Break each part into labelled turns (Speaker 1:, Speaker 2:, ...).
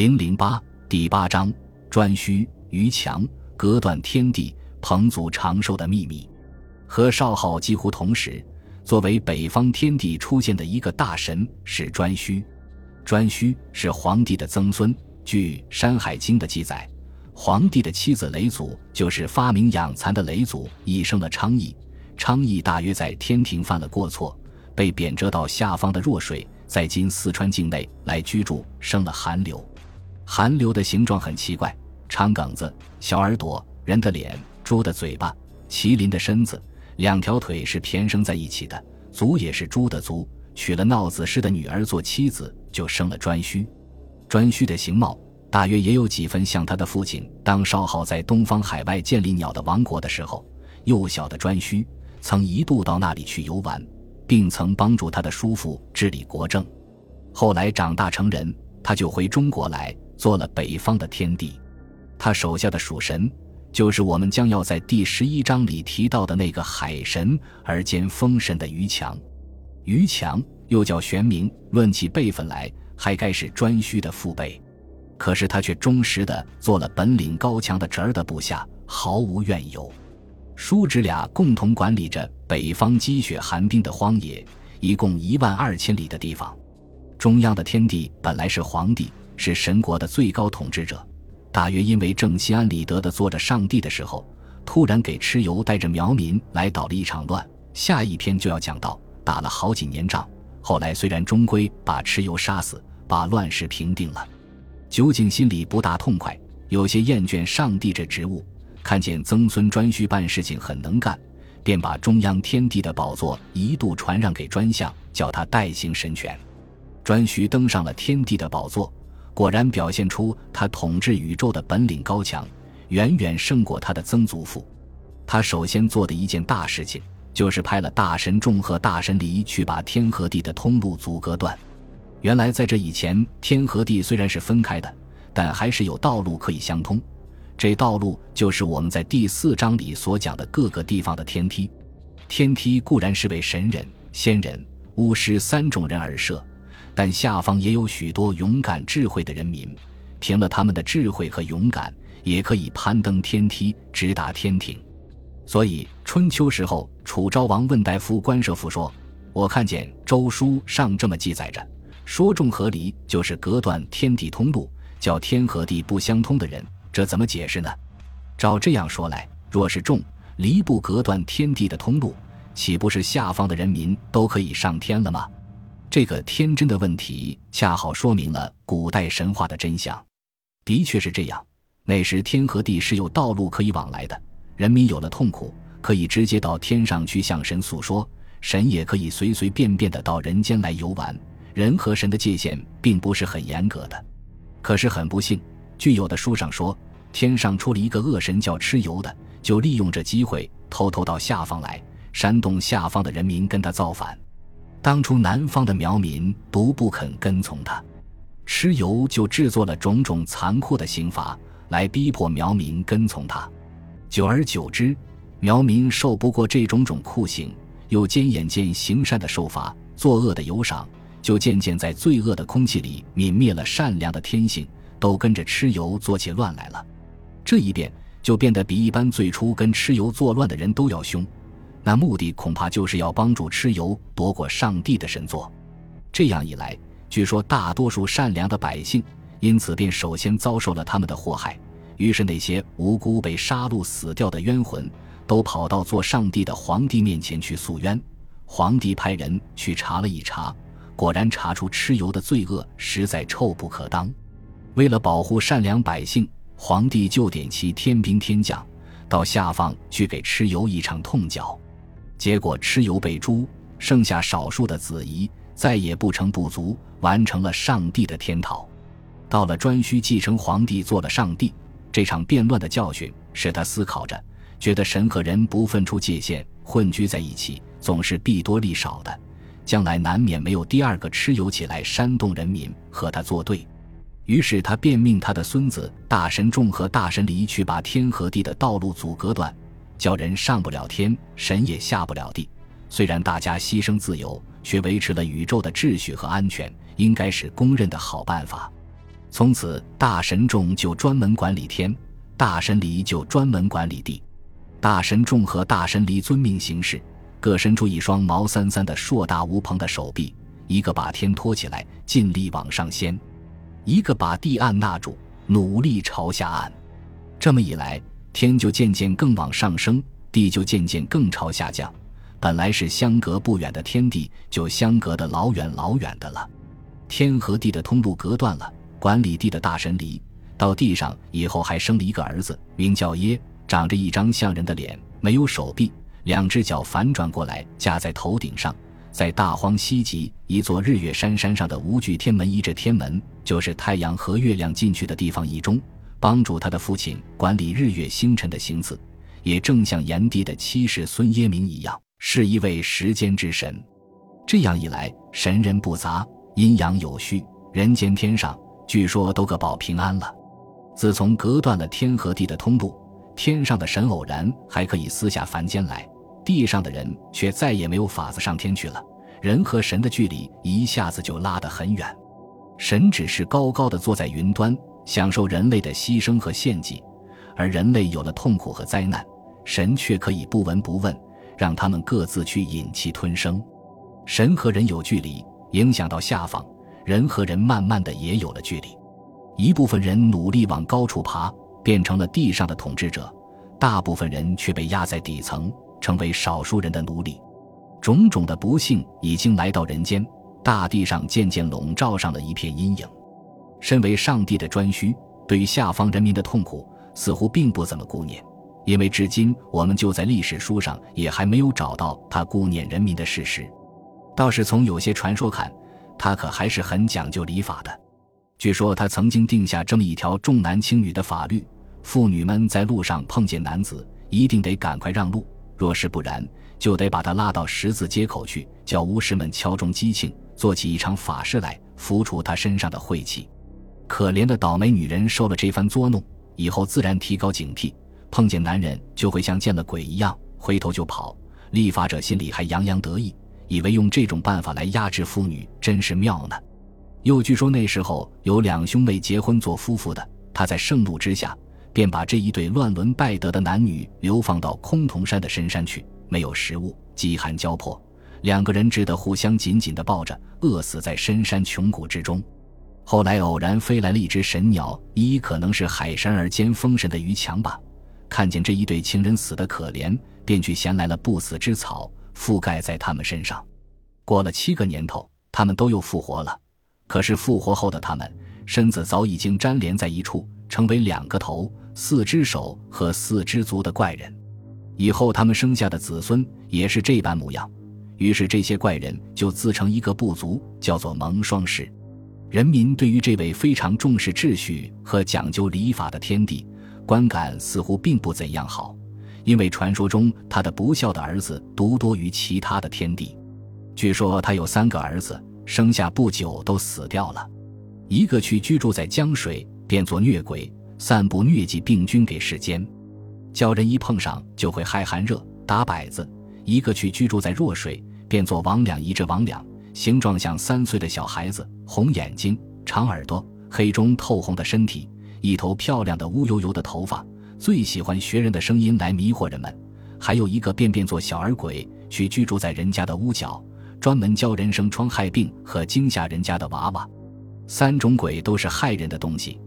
Speaker 1: 零零八第八章：颛顼、于强隔断天地，彭祖长寿的秘密。和少昊几乎同时，作为北方天帝出现的一个大神是颛顼。颛顼是黄帝的曾孙。据《山海经》的记载，黄帝的妻子嫘祖就是发明养蚕的嫘祖，亦生了昌邑。昌邑大约在天庭犯了过错，被贬谪到下方的弱水，在今四川境内来居住，生了寒流。韩流的形状很奇怪，长梗子、小耳朵、人的脸、猪的嘴巴、麒麟的身子，两条腿是偏生在一起的，足也是猪的足。娶了闹子氏的女儿做妻子，就生了颛顼。颛顼的形貌大约也有几分像他的父亲。当少昊在东方海外建立鸟的王国的时候，幼小的颛顼曾一度到那里去游玩，并曾帮助他的叔父治理国政。后来长大成人，他就回中国来做了北方的天帝。他手下的属神就是我们将要在第十一章里提到的那个海神而兼风神的于强。于强又叫玄冥，论起辈分来。还该是颛顼的父辈，可是他却忠实的做了本领高强的侄儿的部下，毫无怨尤。叔侄俩共同管理着北方积雪寒冰的荒野，一共一万二千里的地方。中央的天帝本来是皇帝，是神国的最高统治者。大约因为正心安理得的做着上帝的时候，突然给蚩尤带着苗民来捣了一场乱。下一篇就要讲到，打了好几年仗，后来虽然终归把蚩尤杀死。把乱世平定了，究竟心里不大痛快，有些厌倦上帝这职务，看见曾孙颛顼办事情很能干，便把中央天帝的宝座一度传让给专相，叫他代行神权。颛顼登上了天帝的宝座，果然表现出他统治宇宙的本领高强，远远胜过他的曾祖父。他首先做的一件大事情，就是派了大神众和大神离去把天和地的通路阻隔断。原来在这以前，天和地虽然是分开的，但还是有道路可以相通。这道路就是我们在第四章里所讲的各个地方的天梯。天梯固然是为神人、仙人、巫师三种人而设，但下方也有许多勇敢智慧的人民，凭了他们的智慧和勇敢，也可以攀登天梯，直达天庭。所以春秋时候，楚昭王问大夫关射父说：“我看见《周书》上这么记载着。”说众和离就是隔断天地通路，叫天和地不相通的人，这怎么解释呢？照这样说来，若是众离不隔断天地的通路，岂不是下方的人民都可以上天了吗？这个天真的问题，恰好说明了古代神话的真相。的确是这样，那时天和地是有道路可以往来的，人民有了痛苦，可以直接到天上去向神诉说，神也可以随随便便的到人间来游玩。人和神的界限并不是很严格的，可是很不幸，据有的书上说，天上出了一个恶神叫蚩尤的，就利用这机会偷偷到下方来煽动下方的人民跟他造反。当初南方的苗民独不肯跟从他，蚩尤就制作了种种残酷的刑罚来逼迫苗民跟从他。久而久之，苗民受不过这种种酷刑，又兼眼见行善的受罚，作恶的有赏。就渐渐在罪恶的空气里泯灭了善良的天性，都跟着蚩尤做起乱来了。这一变就变得比一般最初跟蚩尤作乱的人都要凶。那目的恐怕就是要帮助蚩尤夺过上帝的神座。这样一来，据说大多数善良的百姓因此便首先遭受了他们的祸害。于是那些无辜被杀戮死掉的冤魂，都跑到做上帝的皇帝面前去诉冤。皇帝派人去查了一查。果然查出蚩尤的罪恶实在臭不可当，为了保护善良百姓，皇帝就点其天兵天将到下方去给蚩尤一场痛脚。结果蚩尤被诛，剩下少数的子仪再也不成不足，完成了上帝的天讨。到了颛顼继承皇帝做了上帝，这场变乱的教训使他思考着，觉得神和人不分出界限，混居在一起，总是弊多利少的。将来难免没有第二个蚩尤起来煽动人民和他作对，于是他便命他的孙子大神众和大神离去把天和地的道路阻隔断，叫人上不了天，神也下不了地。虽然大家牺牲自由，却维持了宇宙的秩序和安全，应该是公认的好办法。从此，大神众就专门管理天，大神离就专门管理地。大神众和大神离遵命行事，各伸出一双毛三三的硕大无朋的手臂，一个把天托起来，尽力往上掀；一个把地按捺住，努力朝下按。这么一来，天就渐渐更往上升，地就渐渐更朝下降。本来是相隔不远的天地，就相隔得老远老远的了。天和地的通路隔断了。管理地的大神离到地上以后，还生了一个儿子，名叫耶，长着一张像人的脸，没有手臂，两只脚反转过来架在头顶上，在大荒西极一座日月山山上的无惧天门一这天门，就是太阳和月亮进去的地方一中，帮助他的父亲管理日月星辰的行次，也正像炎帝的七世孙耶明一样，是一位时间之神。这样一来，神人不杂，阴阳有序，人间天上。据说都个保平安了。自从隔断了天和地的通路，天上的神偶然还可以私下凡间来，地上的人却再也没有法子上天去了。人和神的距离一下子就拉得很远。神只是高高的坐在云端，享受人类的牺牲和献祭；而人类有了痛苦和灾难，神却可以不闻不问，让他们各自去忍气吞声。神和人有距离，影响到下方。人和人慢慢的也有了距离，一部分人努力往高处爬，变成了地上的统治者；大部分人却被压在底层，成为少数人的奴隶。种种的不幸已经来到人间，大地上渐渐笼罩上了一片阴影。身为上帝的专需，对于下方人民的痛苦，似乎并不怎么顾念，因为至今我们就在历史书上也还没有找到他顾念人民的事实。倒是从有些传说看。他可还是很讲究礼法的。据说他曾经定下这么一条重男轻女的法律：妇女们在路上碰见男子，一定得赶快让路；若是不然，就得把他拉到十字街口去，叫巫师们敲钟击磬，做起一场法事来，拂除他身上的晦气。可怜的倒霉女人受了这番作弄，以后自然提高警惕，碰见男人就会像见了鬼一样，回头就跑。立法者心里还洋洋得意。以为用这种办法来压制妇女真是妙呢。又据说那时候有两兄妹结婚做夫妇的，他在盛怒之下，便把这一对乱伦败德的男女流放到崆峒山的深山去，没有食物，饥寒交迫，两个人只得互相紧紧地抱着，饿死在深山穷谷之中。后来偶然飞来了一只神鸟，一可能是海神而兼风神的于强吧，看见这一对情人死得可怜，便去衔来了不死之草。覆盖在他们身上，过了七个年头，他们都又复活了。可是复活后的他们，身子早已经粘连在一处，成为两个头、四只手和四只足的怪人。以后他们生下的子孙也是这般模样。于是这些怪人就自成一个部族，叫做蒙双氏。人民对于这位非常重视秩序和讲究礼法的天帝，观感似乎并不怎样好。因为传说中他的不孝的儿子独多于其他的天帝，据说他有三个儿子，生下不久都死掉了。一个去居住在江水，变作虐鬼，散布疟疾病菌给世间，叫人一碰上就会害寒热，打摆子；一个去居住在弱水，变作魍魉，一只魍魉，形状像三岁的小孩子，红眼睛，长耳朵，黑中透红的身体，一头漂亮的乌油油的头发。最喜欢学人的声音来迷惑人们，还有一个便变做小儿鬼去居住在人家的屋角，专门教人生疮害病和惊吓人家的娃娃。三种鬼都是害人的东西，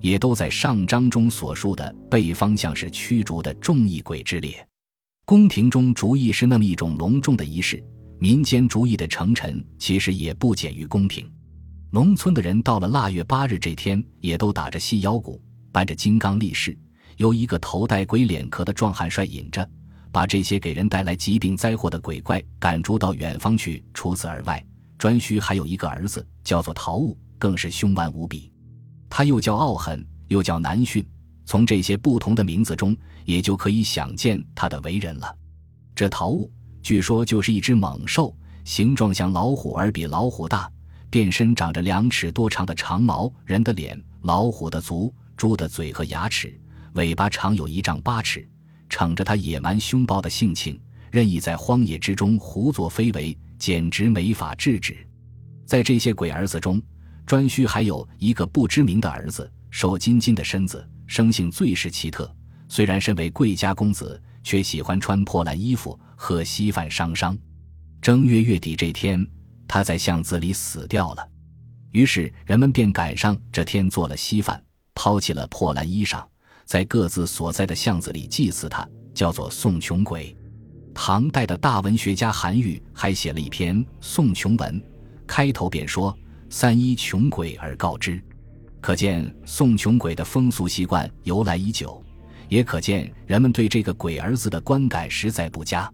Speaker 1: 也都在上章中所述的被方向是驱逐的众异鬼之列。宫廷中逐役是那么一种隆重的仪式，民间逐义的成臣其实也不减于宫廷。农村的人到了腊月八日这天，也都打着细腰鼓，搬着金刚力士。由一个头戴鬼脸壳的壮汉率引着，把这些给人带来疾病灾祸的鬼怪赶逐到远方去。除此而外，颛顼还有一个儿子，叫做陶物，更是凶顽无比。他又叫傲狠，又叫南训。从这些不同的名字中，也就可以想见他的为人了。这陶物据说就是一只猛兽，形状像老虎而比老虎大，遍身长着两尺多长的长毛，人的脸，老虎的足，猪的嘴和牙齿。尾巴长有一丈八尺，逞着他野蛮凶暴的性情，任意在荒野之中胡作非为，简直没法制止。在这些鬼儿子中，颛顼还有一个不知名的儿子，瘦金金的身子，生性最是奇特。虽然身为贵家公子，却喜欢穿破烂衣服，喝稀饭伤伤。正月月底这天，他在巷子里死掉了。于是人们便赶上这天做了稀饭，抛弃了破烂衣裳，在各自所在的巷子里祭祀他，叫做送穷鬼。唐代的大文学家韩愈还写了一篇送穷文，开头便说。三一穷鬼而告之，可见送穷鬼的风俗习惯由来已久，也可见人们对这个鬼儿子的观感实在不佳。